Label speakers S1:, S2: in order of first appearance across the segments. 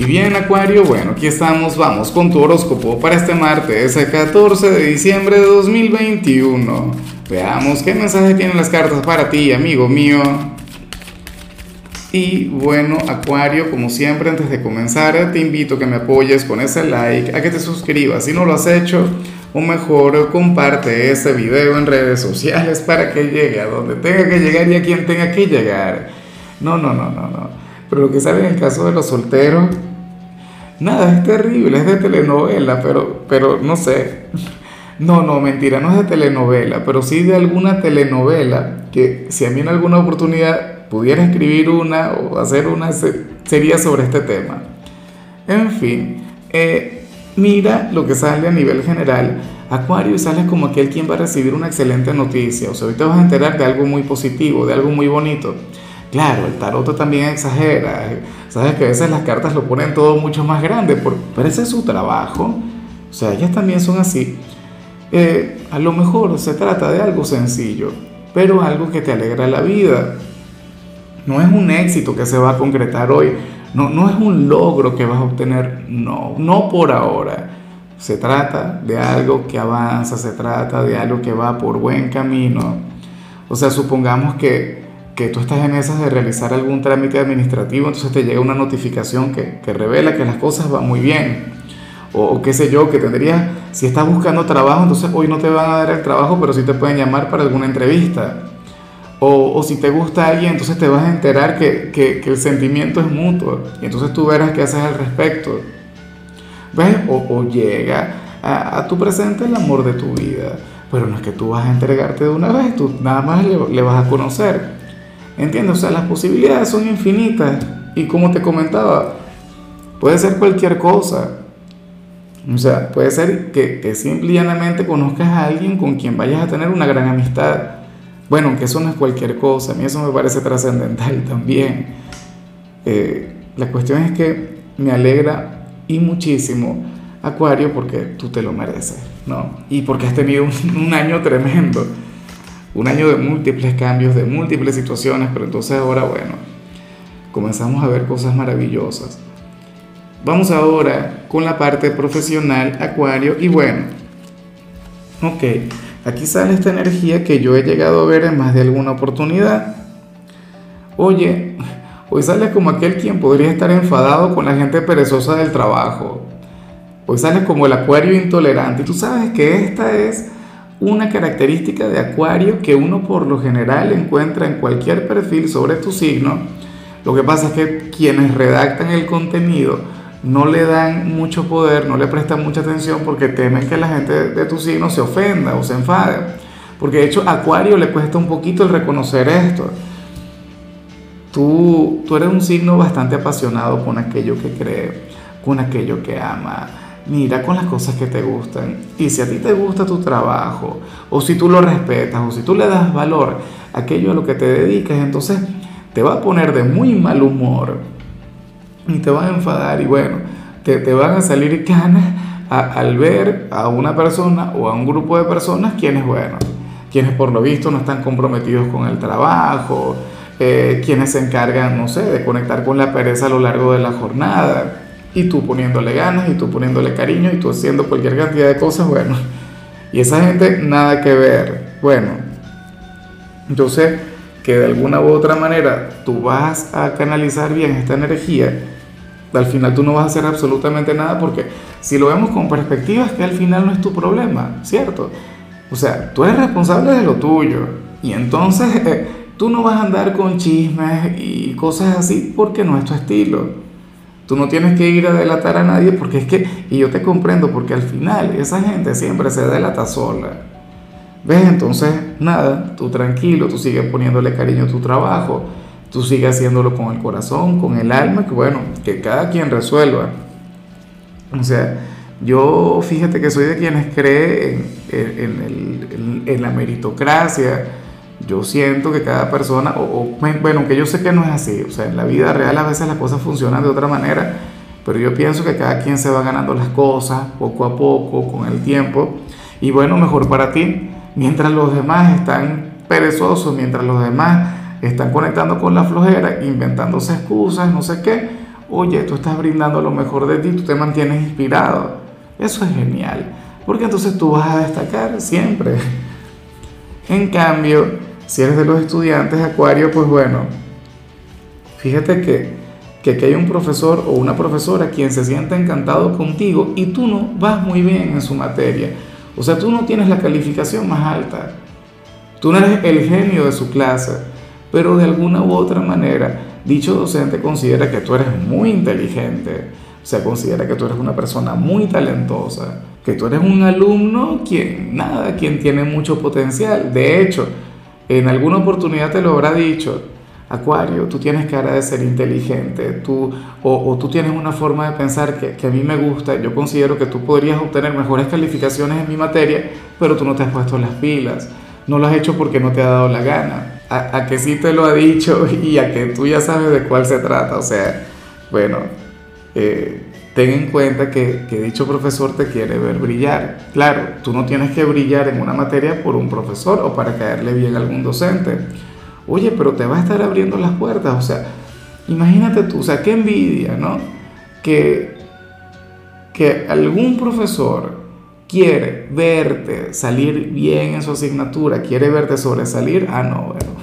S1: Y bien, Acuario, bueno, aquí estamos, vamos con tu horóscopo para este martes, el 14 de diciembre de 2021. Veamos qué mensaje tienen las cartas para ti, amigo mío. Y bueno, Acuario, como siempre, antes de comenzar, te invito a que me apoyes con ese like, a que te suscribas si no lo has hecho, o mejor, comparte este video en redes sociales para que llegue a donde tenga que llegar y a quien tenga que llegar. No, no, no, no, no. Pero lo que sale en el caso de los solteros, nada, es terrible, es de telenovela, pero, pero no sé. No, no, mentira, no es de telenovela, pero sí de alguna telenovela que si a mí en alguna oportunidad pudiera escribir una o hacer una, sería sobre este tema. En fin, eh, mira lo que sale a nivel general. Acuario y sales como aquel quien va a recibir una excelente noticia. O sea, ahorita vas a enterar de algo muy positivo, de algo muy bonito. Claro, el tarot también exagera. Sabes que a veces las cartas lo ponen todo mucho más grande, pero ese es su trabajo. O sea, ellas también son así. Eh, a lo mejor se trata de algo sencillo, pero algo que te alegra la vida. No es un éxito que se va a concretar hoy, no, no es un logro que vas a obtener, no, no por ahora. Se trata de algo que avanza, se trata de algo que va por buen camino. O sea, supongamos que que tú estás en esas de realizar algún trámite administrativo, entonces te llega una notificación que, que revela que las cosas van muy bien. O, qué sé yo, que tendrías, si estás buscando trabajo, entonces hoy no te van a dar el trabajo, pero sí te pueden llamar para alguna entrevista. O, o si te gusta alguien, entonces te vas a enterar que, que, el sentimiento es mutuo. Y entonces tú verás qué haces al respecto. ¿Ves? O, llega a, tu presente el amor de tu vida. Pero no es que tú vas a entregarte de una vez, tú nada más le vas a conocer. ¿Entiendes? O sea, las posibilidades son infinitas. Y como te comentaba, puede ser cualquier cosa. O sea, puede ser que, que simple y llanamente conozcas a alguien con quien vayas a tener una gran amistad. Bueno, que eso no es cualquier cosa. A mí eso me parece trascendental también. Eh, la cuestión es que me alegra y muchísimo, Acuario, porque tú te lo mereces, ¿no? Y porque has tenido un, un año tremendo un año de múltiples cambios, de múltiples situaciones, pero entonces ahora, bueno, comenzamos a ver cosas maravillosas. Vamos ahora con la parte profesional, Acuario, y bueno, ok, aquí sale esta energía que yo he llegado a ver en más de alguna oportunidad. Oye, hoy sales como aquel quien podría estar enfadado con la gente perezosa del trabajo. Hoy sales como el Acuario intolerante. Tú sabes que esta es una característica de Acuario que uno por lo general encuentra en cualquier perfil sobre tu signo. Lo que pasa es que quienes redactan el contenido no le dan mucho poder, no le prestan mucha atención porque temen que la gente de tu signo se ofenda o se enfade. Porque de hecho Acuario le cuesta un poquito el reconocer esto. Tú, tú eres un signo bastante apasionado con aquello que cree, con aquello que ama mira con las cosas que te gustan. Y si a ti te gusta tu trabajo, o si tú lo respetas, o si tú le das valor a aquello a lo que te dedicas, entonces te va a poner de muy mal humor y te va a enfadar y bueno, te, te van a salir ganas al ver a una persona o a un grupo de personas quienes, bueno, quienes por lo visto no están comprometidos con el trabajo, eh, quienes se encargan, no sé, de conectar con la pereza a lo largo de la jornada y tú poniéndole ganas, y tú poniéndole cariño, y tú haciendo cualquier cantidad de cosas, bueno. Y esa gente nada que ver. Bueno, yo sé que de alguna u otra manera tú vas a canalizar bien esta energía. Al final tú no vas a hacer absolutamente nada porque si lo vemos con perspectiva es que al final no es tu problema, ¿cierto? O sea, tú eres responsable de lo tuyo y entonces eh, tú no vas a andar con chismes y cosas así porque no es tu estilo. Tú no tienes que ir a delatar a nadie porque es que, y yo te comprendo, porque al final esa gente siempre se delata sola. ¿Ves? Entonces, nada, tú tranquilo, tú sigues poniéndole cariño a tu trabajo, tú sigues haciéndolo con el corazón, con el alma, que bueno, que cada quien resuelva. O sea, yo fíjate que soy de quienes creen en, en la meritocracia, yo siento que cada persona, o, bueno, que yo sé que no es así, o sea, en la vida real a veces las cosas funcionan de otra manera, pero yo pienso que cada quien se va ganando las cosas poco a poco, con el tiempo, y bueno, mejor para ti, mientras los demás están perezosos, mientras los demás están conectando con la flojera, inventándose excusas, no sé qué, oye, tú estás brindando lo mejor de ti, tú te mantienes inspirado. Eso es genial, porque entonces tú vas a destacar siempre. En cambio, si eres de los estudiantes Acuario, pues bueno, fíjate que, que aquí hay un profesor o una profesora quien se siente encantado contigo y tú no vas muy bien en su materia. O sea, tú no tienes la calificación más alta. Tú no eres el genio de su clase, pero de alguna u otra manera, dicho docente considera que tú eres muy inteligente, o sea, considera que tú eres una persona muy talentosa, que tú eres un alumno quien, nada, quien tiene mucho potencial. De hecho, en alguna oportunidad te lo habrá dicho, Acuario, tú tienes cara de ser inteligente, tú, o, tú tienes una forma de pensar que, a mí me gusta, yo considero que tú podrías obtener mejores calificaciones en mi materia, pero tú no te has puesto las pilas, no lo has hecho porque no te ha dado la gana, a, a que sí te lo ha dicho y a que tú ya sabes de cuál se trata, o sea, bueno, eh, ten en cuenta que, dicho profesor te quiere ver brillar. Claro, tú no tienes que brillar en una materia por un profesor o para caerle bien a algún docente Oye, pero te va a estar abriendo las puertas. O sea, imagínate tú, o sea, qué envidia, ¿no? Que, que algún profesor quiere verte salir bien en su asignatura, quiere verte sobresalir. Ah, no, bueno.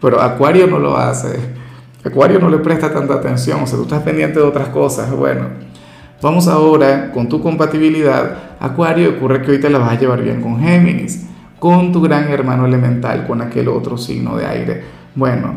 S1: Pero Acuario no lo hace. Acuario no le presta tanta atención. O sea, tú estás pendiente de otras cosas. Bueno, vamos ahora con tu compatibilidad. Acuario, ocurre que hoy te la vas a llevar bien con Géminis con tu gran hermano elemental, con aquel otro signo de aire. Bueno,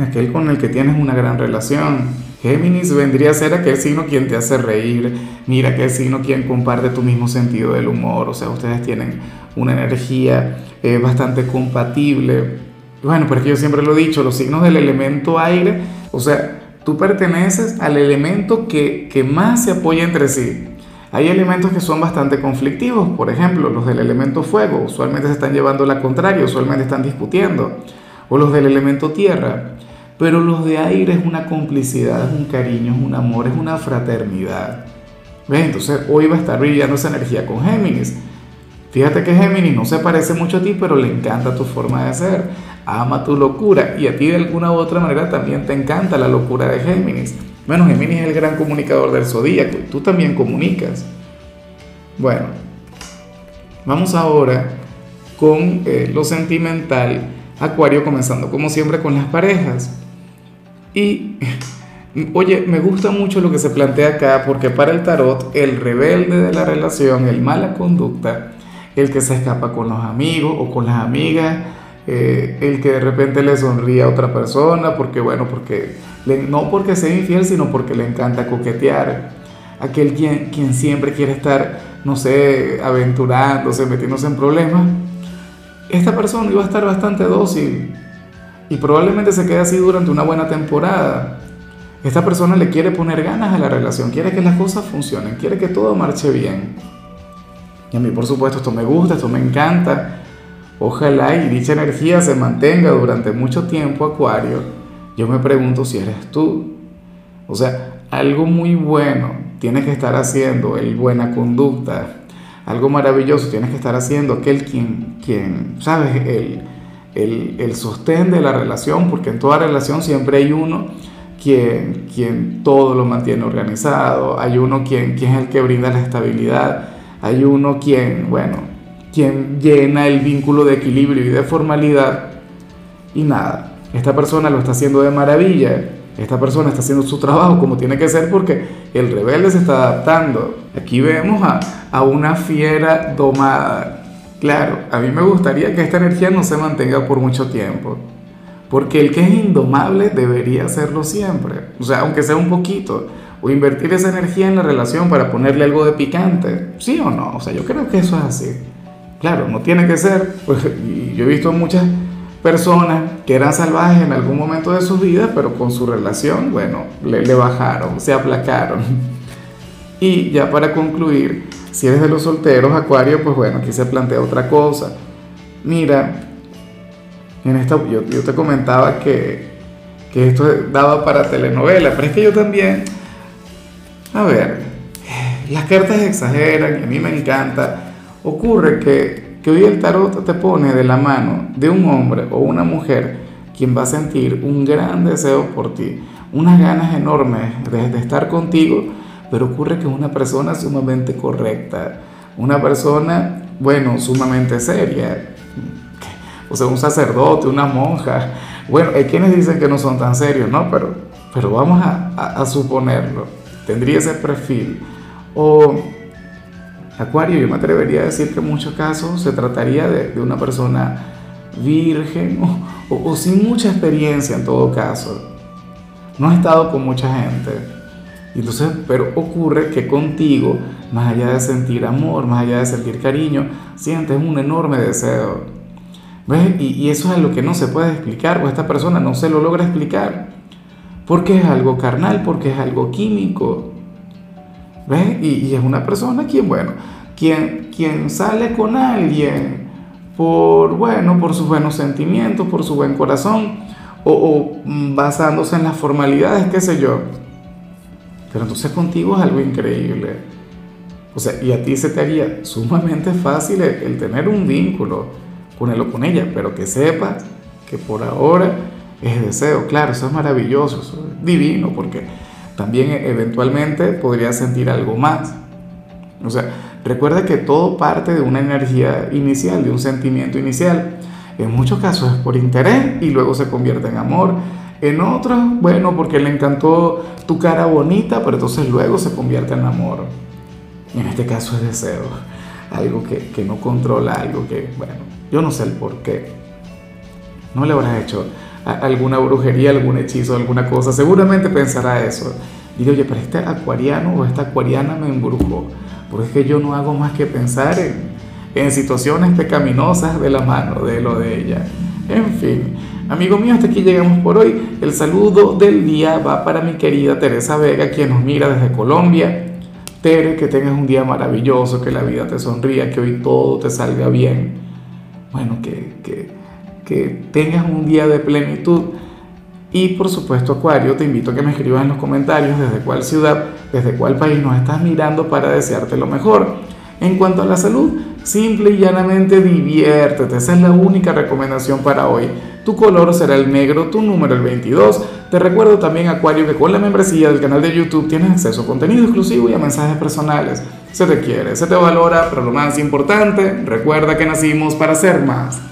S1: aquel con el que tienes una gran relación. Géminis vendría a ser aquel signo quien te hace reír, mira, aquel signo quien comparte tu mismo sentido del humor, o sea, ustedes tienen una energía eh, bastante compatible. Bueno, porque yo siempre lo he dicho, los signos del elemento aire, o sea, tú perteneces al elemento que, que más se apoya entre sí. Hay elementos que son bastante conflictivos, por ejemplo, los del elemento fuego, usualmente se están llevando la contraria, usualmente están discutiendo, o los del elemento tierra, pero los de aire es una complicidad, es un cariño, es un amor, es una fraternidad. ¿Ves? Entonces hoy va a estar brillando esa energía con Géminis. Fíjate que Géminis no se parece mucho a ti, pero le encanta tu forma de ser, ama tu locura y a ti de alguna u otra manera también te encanta la locura de Géminis. Bueno, Géminis es el gran comunicador del zodíaco tú también comunicas. Bueno, vamos ahora con eh, lo sentimental. Acuario comenzando como siempre con las parejas. Y oye, me gusta mucho lo que se plantea acá porque para el tarot el rebelde de la relación, el mala conducta, el que se escapa con los amigos o con las amigas, eh, el que de repente le sonríe a otra persona, porque bueno, porque no porque sea infiel, sino porque le encanta coquetear. Aquel quien, quien siempre quiere estar, no sé, aventurándose, metiéndose en problemas. Esta persona iba a estar bastante dócil y probablemente se quede así durante una buena temporada. Esta persona le quiere poner ganas a la relación, quiere que las cosas funcionen, quiere que todo marche bien. Y a mí, por supuesto, esto me gusta, esto me encanta. Ojalá y dicha energía se mantenga durante mucho tiempo, Acuario. Yo me pregunto si eres tú. O sea, algo muy bueno tienes que estar haciendo, el buena conducta. Algo maravilloso tienes que estar haciendo aquel quien, quien ¿sabes? El, el, el sostén de la relación, porque en toda relación siempre hay uno quien, quien todo lo mantiene organizado, hay uno quien, quien es el que brinda la estabilidad, hay uno quien, bueno, quien llena el vínculo de equilibrio y de formalidad. Y nada, esta persona lo está haciendo de maravilla. Esta persona está haciendo su trabajo como tiene que ser porque el rebelde se está adaptando. Aquí vemos a, a una fiera domada. Claro, a mí me gustaría que esta energía no se mantenga por mucho tiempo. Porque el que es indomable debería hacerlo siempre. O sea, aunque sea un poquito. O invertir esa energía en la relación para ponerle algo de picante. ¿Sí o no? O sea, yo creo que eso es así. Claro, no tiene que ser, pues yo he visto muchas personas que eran salvajes en algún momento de su vida, pero con su relación, bueno, le, bajaron, se aplacaron. Y ya para concluir, si eres de los solteros, Acuario, pues bueno, aquí se plantea otra cosa. Mira, en esta, yo, yo te comentaba que, que esto daba para telenovela, pero es que yo también, a ver, las cartas exageran y a mí me encanta Ocurre que, que hoy el tarot te pone de la mano de un hombre o una mujer quien va a sentir un gran deseo por ti, unas ganas enormes de, de estar contigo, pero ocurre que es una persona sumamente correcta, una persona, bueno, sumamente seria, o sea, un sacerdote, una monja. Bueno, hay quienes dicen que no son tan serios, ¿no? Pero, pero vamos a, a, suponerlo. Tendría ese perfil. O Acuario, yo me atrevería a decir que en muchos casos se trataría de, de una persona virgen o, o, o, sin mucha experiencia en todo caso. No ha estado con mucha gente. Entonces, pero ocurre que contigo, más allá de sentir amor, más allá de sentir cariño, sientes un enorme deseo ¿Ves? Y, eso es lo que no se puede explicar, o esta persona no se lo logra explicar. Porque es algo carnal, porque es algo químico. ¿Ves? Y, es una persona quien, bueno, quien, quien sale con alguien por, bueno, por sus buenos sentimientos, por su buen corazón, o, o basándose en las formalidades, qué sé yo. Pero entonces contigo es algo increíble. O sea, y a ti se te haría sumamente fácil el tener un vínculo con él o con ella, pero que sepas que por ahora es deseo. Claro, eso es maravilloso, eso es divino, porque también eventualmente podrías sentir algo más. O sea, recuerda que todo parte de una energía inicial, de un sentimiento inicial. En muchos casos es por interés y luego se convierte en amor. En otros, bueno, porque le encantó tu cara bonita, pero entonces luego se convierte en amor. Y en este caso es deseo, algo que, que no controla, algo que, bueno, yo no sé el por qué. No le habrás hecho alguna brujería, algún hechizo, alguna cosa. Seguramente pensará eso. Y oye, pero este acuariano o esta acuariana me embrujó. Porque es que yo no hago más que pensar en, en situaciones pecaminosas de la mano de lo de ella. En fin, amigo mío, hasta aquí llegamos por hoy. El saludo del día va para mi querida Teresa Vega, quien nos mira desde Colombia. Tere, que tengas un día maravilloso, que la vida te sonría, que hoy todo te salga bien bueno, que, tengas un día de plenitud. Y por supuesto, Acuario, te invito a que me escribas en los comentarios desde cuál ciudad, desde cuál país nos estás mirando para desearte lo mejor. En cuanto a la salud, simple y llanamente diviértete. Esa es la única recomendación para hoy. Tu color será el negro, tu número el 22. Te recuerdo también, Acuario, que con la membresía del canal de YouTube tienes acceso a contenido exclusivo y a mensajes personales. Se te quiere, se te valora, pero lo más importante, recuerda que nacimos para ser más.